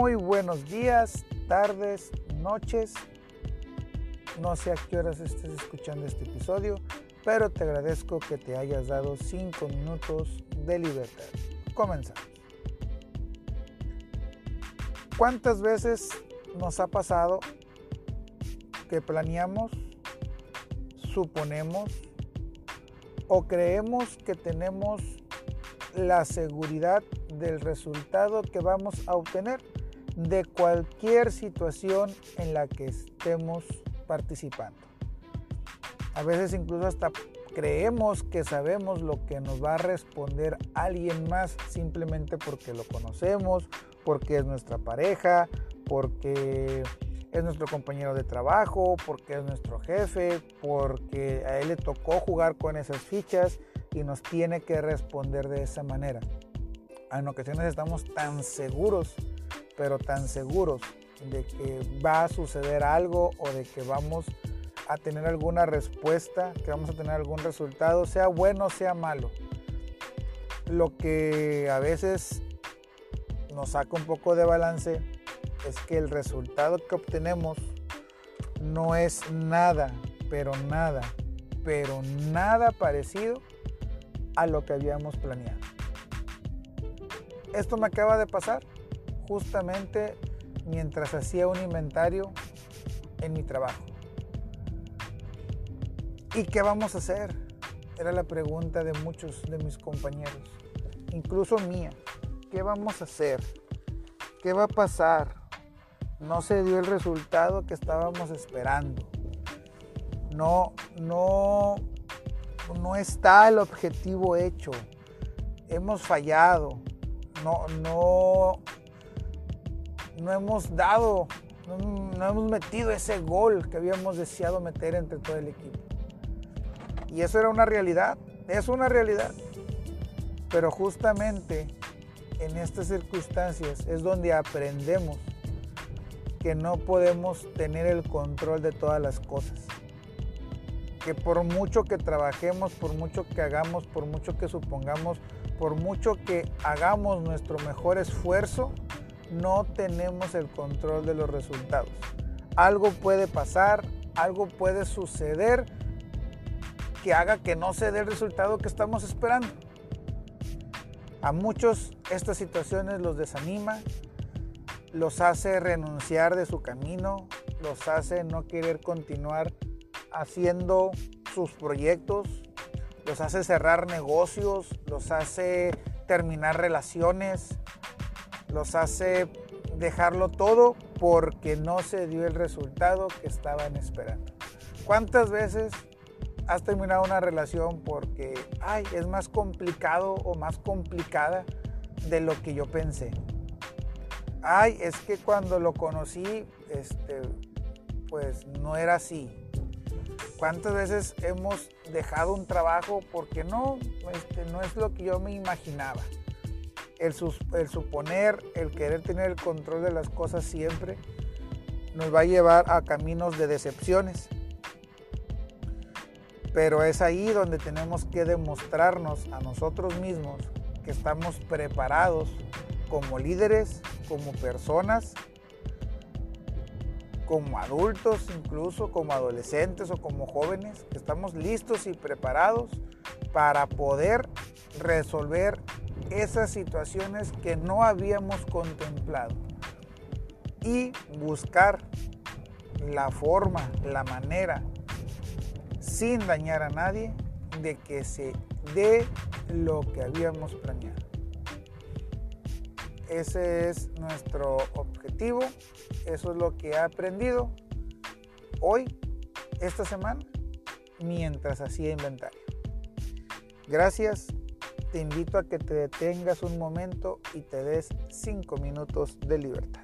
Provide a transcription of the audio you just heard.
Muy buenos días, tardes, noches. No sé a qué horas estés escuchando este episodio, pero te agradezco que te hayas dado 5 minutos de libertad. Comenzamos. ¿Cuántas veces nos ha pasado que planeamos, suponemos o creemos que tenemos la seguridad del resultado que vamos a obtener de cualquier situación en la que estemos participando. A veces incluso hasta creemos que sabemos lo que nos va a responder alguien más simplemente porque lo conocemos, porque es nuestra pareja, porque es nuestro compañero de trabajo, porque es nuestro jefe, porque a él le tocó jugar con esas fichas y nos tiene que responder de esa manera. En ocasiones estamos tan seguros, pero tan seguros de que va a suceder algo o de que vamos a tener alguna respuesta, que vamos a tener algún resultado, sea bueno o sea malo. Lo que a veces nos saca un poco de balance es que el resultado que obtenemos no es nada, pero nada, pero nada parecido a lo que habíamos planeado. Esto me acaba de pasar justamente mientras hacía un inventario en mi trabajo. ¿Y qué vamos a hacer? Era la pregunta de muchos de mis compañeros, incluso mía. ¿Qué vamos a hacer? ¿Qué va a pasar? No se dio el resultado que estábamos esperando. No, no no está el objetivo hecho. Hemos fallado. No, no, no hemos dado, no, hemos metido ese gol que habíamos deseado meter entre todo el equipo. Y eso era una realidad, es una realidad. Pero justamente en estas circunstancias es donde aprendemos que no podemos tener el control de todas las cosas que por mucho que trabajemos, por mucho que hagamos, por mucho que supongamos, por mucho que hagamos nuestro mejor esfuerzo, no tenemos el control de los resultados. Algo puede pasar, algo puede suceder que haga que no se dé el resultado que estamos esperando. A muchos estas situaciones los desanima, los hace renunciar de su camino, los hace no querer continuar haciendo sus proyectos, los hace cerrar negocios, los hace terminar relaciones, los hace dejarlo todo porque no se dio el resultado que estaban esperando. ¿Cuántas veces has terminado una relación porque, ay, es más complicado o más complicada de lo que yo pensé? Ay, es que cuando lo conocí, este, pues no era así. ¿Cuántas veces hemos dejado un trabajo porque no, este, no es lo que yo me imaginaba? El, suponer, el querer tener el control de las cosas siempre, nos va a llevar a caminos de decepciones. Pero es ahí donde tenemos que demostrarnos a nosotros mismos que estamos preparados como líderes, como personas como adultos, incluso como adolescentes o como jóvenes, estamos listos y preparados para poder resolver esas situaciones que no habíamos contemplado y buscar la forma, la manera, sin dañar a nadie, de que se dé lo que habíamos planeado. Ese es nuestro objetivo, eso es lo que he aprendido hoy, esta semana, mientras hacía inventario. Gracias, te invito a que te detengas un momento y te des cinco minutos de libertad.